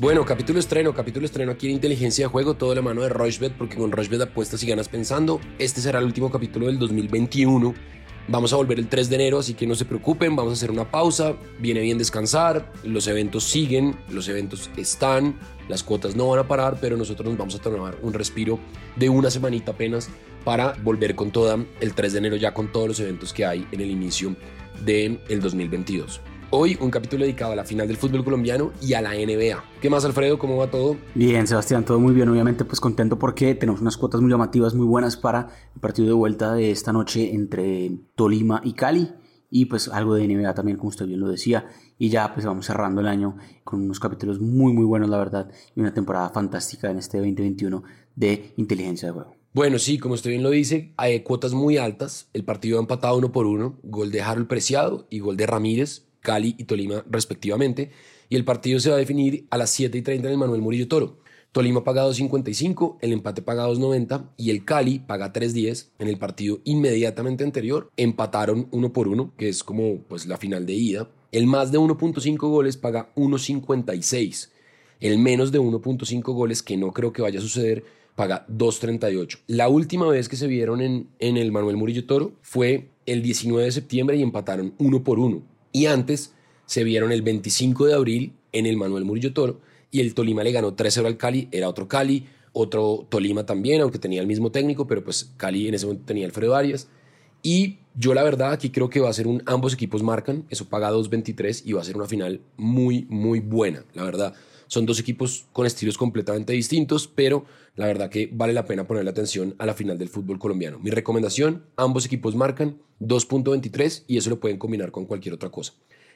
Bueno, capítulo estreno, capítulo estreno aquí en Inteligencia de Juego, todo de la mano de Rochbet, porque con Rochbet apuestas y ganas pensando. Este será el último capítulo del 2021. Vamos a volver el 3 de enero, así que no se preocupen, vamos a hacer una pausa, viene bien descansar, los eventos siguen, los eventos están, las cuotas no van a parar, pero nosotros nos vamos a tomar un respiro de una semanita apenas para volver con toda el 3 de enero ya con todos los eventos que hay en el inicio del 2022. Hoy un capítulo dedicado a la final del fútbol colombiano y a la NBA. ¿Qué más, Alfredo? ¿Cómo va todo? Bien, Sebastián, todo muy bien. Obviamente, pues contento porque tenemos unas cuotas muy llamativas, muy buenas para el partido de vuelta de esta noche entre Tolima y Cali. Y pues algo de NBA también, como usted bien lo decía. Y ya pues vamos cerrando el año con unos capítulos muy, muy buenos, la verdad. Y una temporada fantástica en este 2021 de inteligencia de juego. Bueno, sí, como usted bien lo dice, hay cuotas muy altas. El partido ha empatado uno por uno. Gol de Harold Preciado y gol de Ramírez Cali y Tolima respectivamente, y el partido se va a definir a las 7 y 30 en el Manuel Murillo Toro. Tolima paga 2.55, el empate paga 2.90 y el Cali paga 3.10. En el partido inmediatamente anterior empataron uno por uno, que es como pues la final de ida. El más de 1.5 goles paga 1.56. El menos de 1.5 goles, que no creo que vaya a suceder, paga 2.38. La última vez que se vieron en, en el Manuel Murillo Toro fue el 19 de septiembre y empataron uno por uno. Y antes se vieron el 25 de abril en el Manuel Murillo Toro y el Tolima le ganó 3-0 al Cali, era otro Cali, otro Tolima también, aunque tenía el mismo técnico, pero pues Cali en ese momento tenía Alfredo Arias. Y yo la verdad aquí creo que va a ser un ambos equipos marcan, eso paga 2.23 y va a ser una final muy, muy buena, la verdad. Son dos equipos con estilos completamente distintos, pero la verdad que vale la pena ponerle atención a la final del fútbol colombiano. Mi recomendación, ambos equipos marcan 2.23 y eso lo pueden combinar con cualquier otra cosa.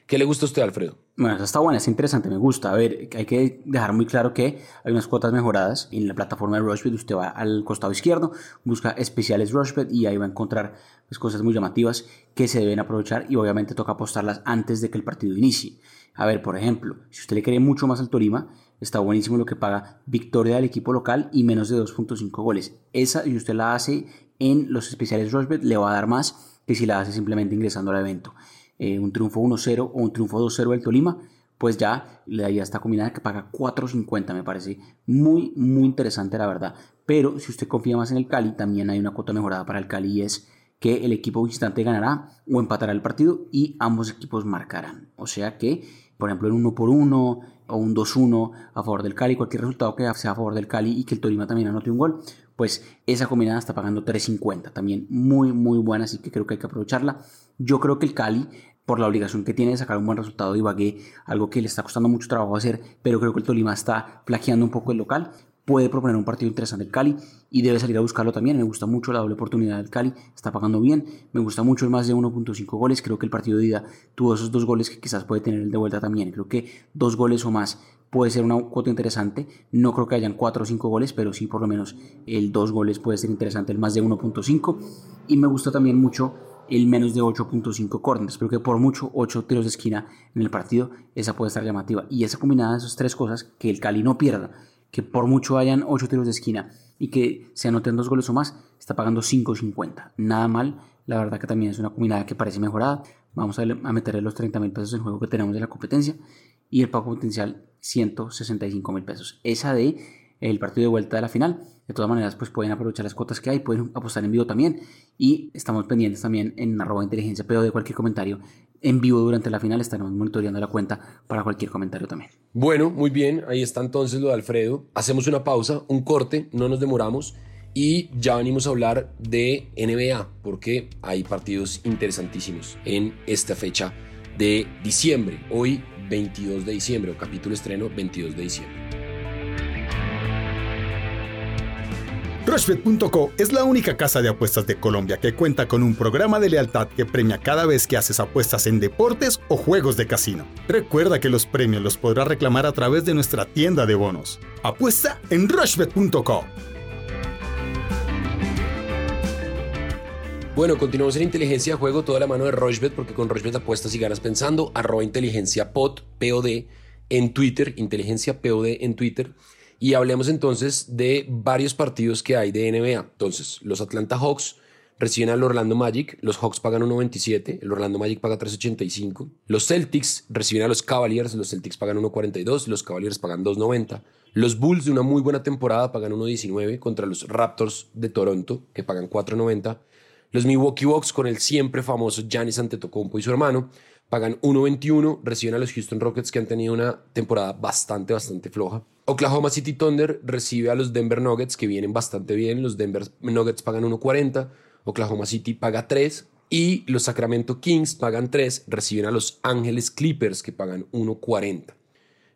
¿Qué le gusta a usted, Alfredo? Bueno, eso está buena, es interesante, me gusta. A ver, hay que dejar muy claro que hay unas cuotas mejoradas en la plataforma de Rushbet. Usted va al costado izquierdo, busca especiales Rushbet y ahí va a encontrar pues, cosas muy llamativas que se deben aprovechar y obviamente toca apostarlas antes de que el partido inicie. A ver, por ejemplo, si usted le quiere mucho más al Torima, está buenísimo lo que paga victoria del equipo local y menos de 2.5 goles. Esa, si usted la hace en los especiales Rushbet, le va a dar más que si la hace simplemente ingresando al evento. Eh, un triunfo 1-0 o un triunfo 2-0 del Tolima, pues ya le daría esta combinada que paga 4.50. Me parece muy, muy interesante, la verdad. Pero si usted confía más en el Cali, también hay una cuota mejorada para el Cali y es que el equipo visitante ganará o empatará el partido y ambos equipos marcarán. O sea que, por ejemplo, en 1 por 1 o un 2-1 a favor del Cali, cualquier resultado que sea a favor del Cali y que el Tolima también anote un gol, pues esa combinada está pagando 3.50. También muy, muy buena, así que creo que hay que aprovecharla. Yo creo que el Cali por la obligación que tiene de sacar un buen resultado de Ibagué, algo que le está costando mucho trabajo hacer, pero creo que el Tolima está plagiando un poco el local puede proponer un partido interesante el Cali y debe salir a buscarlo también. Me gusta mucho la doble oportunidad del Cali, está pagando bien. Me gusta mucho el más de 1.5 goles. Creo que el partido de ida tuvo esos dos goles que quizás puede tener el de vuelta también. Creo que dos goles o más puede ser una cuota interesante. No creo que hayan cuatro o cinco goles, pero sí por lo menos el dos goles puede ser interesante, el más de 1.5. Y me gusta también mucho el menos de 8.5 corners. Creo que por mucho 8 tiros de esquina en el partido, esa puede estar llamativa. Y esa combinada de esas tres cosas, que el Cali no pierda que por mucho hayan 8 tiros de esquina y que se anoten dos goles o más, está pagando 5.50. Nada mal, la verdad que también es una combinada que parece mejorada. Vamos a, meterle los 30 mil pesos en juego que tenemos de la competencia y el pago potencial 165 mil pesos. Esa de el partido de vuelta de la final. De todas maneras, pues pueden aprovechar las cuotas que hay, pueden apostar en vivo también. Y estamos pendientes también en arroba inteligencia, pero de cualquier comentario en vivo durante la final. Estaremos monitoreando la cuenta para cualquier comentario también. Bueno, muy bien. Ahí está entonces lo de Alfredo. Hacemos una pausa, un corte, no nos demoramos. Y ya venimos a hablar de NBA, porque hay partidos interesantísimos en esta fecha de diciembre. Hoy, 22 de diciembre, o capítulo estreno, 22 de diciembre. Rushbet.co es la única casa de apuestas de Colombia que cuenta con un programa de lealtad que premia cada vez que haces apuestas en deportes o juegos de casino. Recuerda que los premios los podrás reclamar a través de nuestra tienda de bonos. Apuesta en Rushbet.co. Bueno, continuamos en inteligencia juego, toda la mano de Rushbet, porque con Rushbet apuestas y ganas pensando, arroba inteligencia pod, POD en Twitter, inteligencia POD en Twitter. Y hablemos entonces de varios partidos que hay de NBA. Entonces, los Atlanta Hawks reciben al Orlando Magic, los Hawks pagan 1.27, el Orlando Magic paga 3.85. Los Celtics reciben a los Cavaliers, los Celtics pagan 1.42, los Cavaliers pagan 2.90. Los Bulls de una muy buena temporada pagan 1.19 contra los Raptors de Toronto, que pagan 4.90. Los Milwaukee Bucks con el siempre famoso Giannis Antetokounmpo y su hermano pagan 1.21, reciben a los Houston Rockets que han tenido una temporada bastante, bastante floja. Oklahoma City Thunder recibe a los Denver Nuggets que vienen bastante bien, los Denver Nuggets pagan 1.40, Oklahoma City paga 3 y los Sacramento Kings pagan 3, reciben a los Ángeles Clippers que pagan 1.40.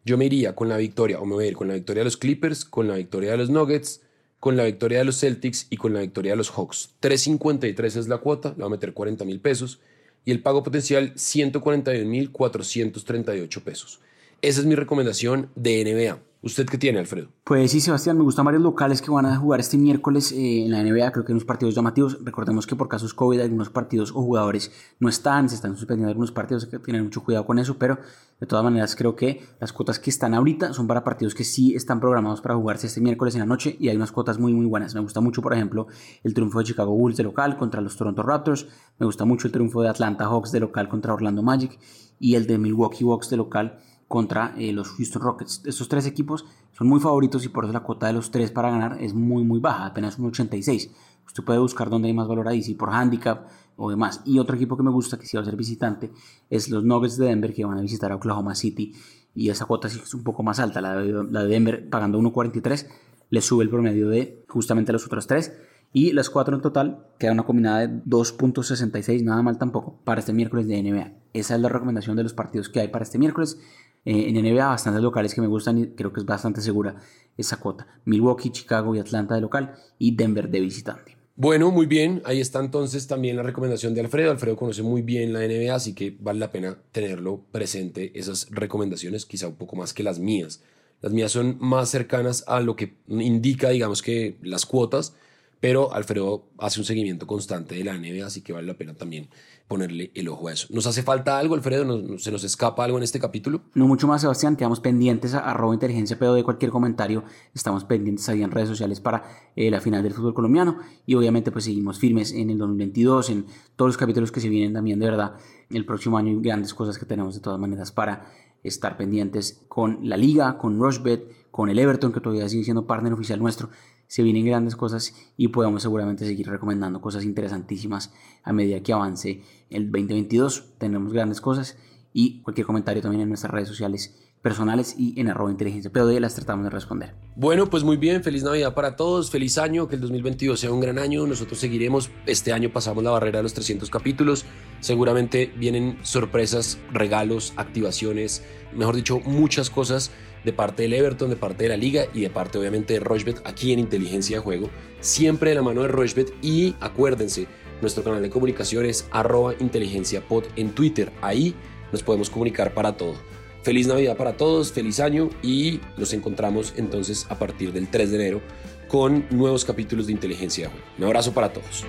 Yo me iría con la victoria, o me voy a ir con la victoria de los Clippers, con la victoria de los Nuggets, con la victoria de los Celtics y con la victoria de los Hawks. 3.53 es la cuota, le voy a meter 40 mil pesos y el pago potencial 141.438 pesos. Esa es mi recomendación de NBA. ¿Usted qué tiene, Alfredo? Pues sí, Sebastián, me gustan varios locales que van a jugar este miércoles eh, en la NBA. Creo que hay unos partidos llamativos. Recordemos que por casos COVID algunos partidos o jugadores no están, se están suspendiendo algunos partidos, hay que tener mucho cuidado con eso, pero de todas maneras creo que las cuotas que están ahorita son para partidos que sí están programados para jugarse este miércoles en la noche y hay unas cuotas muy muy buenas. Me gusta mucho, por ejemplo, el triunfo de Chicago Bulls de local contra los Toronto Raptors. Me gusta mucho el triunfo de Atlanta Hawks de local contra Orlando Magic y el de Milwaukee Bucks de local contra eh, los Houston Rockets. Estos tres equipos son muy favoritos y por eso la cuota de los tres para ganar es muy muy baja, apenas un 86. Usted puede buscar dónde hay más valor ahí, si por handicap o demás. Y otro equipo que me gusta, que sí va a ser visitante, es los Nuggets de Denver, que van a visitar a Oklahoma City. Y esa cuota sí es un poco más alta, la de, Denver pagando 1.43, le sube el promedio de justamente los otros tres. Y las cuatro en total queda una combinada de 2.66, nada mal tampoco, para este miércoles de NBA. Esa es la recomendación de los partidos que hay para este miércoles. Eh, en NBA, bastantes locales que me gustan y creo que es bastante segura esa cuota. Milwaukee, Chicago y Atlanta de local y Denver de visitante. Bueno, muy bien. Ahí está entonces también la recomendación de Alfredo. Alfredo conoce muy bien la NBA, así que vale la pena tenerlo presente, esas recomendaciones, quizá un poco más que las mías. Las mías son más cercanas a lo que indica, digamos que las cuotas, pero Alfredo hace un seguimiento constante de la NBA, así que vale la pena también ponerle el ojo a eso. ¿Nos hace falta algo, Alfredo? ¿Se nos escapa algo en este capítulo? No mucho más, Sebastián. Quedamos pendientes a arroba inteligencia pero de cualquier comentario. Estamos pendientes ahí en redes sociales para eh, la final del fútbol colombiano y obviamente pues seguimos firmes en el 2022, en todos los capítulos que se vienen también, de verdad. El próximo año y grandes cosas que tenemos de todas maneras para estar pendientes con la liga, con Rushbet, con el Everton, que todavía sigue siendo partner oficial nuestro se vienen grandes cosas y podemos seguramente seguir recomendando cosas interesantísimas a medida que avance el 2022. Tenemos grandes cosas y cualquier comentario también en nuestras redes sociales personales y en arroba inteligencia POD las tratamos de responder. Bueno, pues muy bien, feliz Navidad para todos, feliz año, que el 2022 sea un gran año, nosotros seguiremos, este año pasamos la barrera de los 300 capítulos, seguramente vienen sorpresas, regalos, activaciones, mejor dicho, muchas cosas de parte del Everton, de parte de la liga y de parte obviamente de Rochbet aquí en Inteligencia de Juego, siempre de la mano de Rochbet y acuérdense, nuestro canal de comunicación es arroba inteligenciapod en Twitter, ahí nos podemos comunicar para todo. Feliz Navidad para todos, feliz año y nos encontramos entonces a partir del 3 de enero con nuevos capítulos de Inteligencia de Juego. Un abrazo para todos.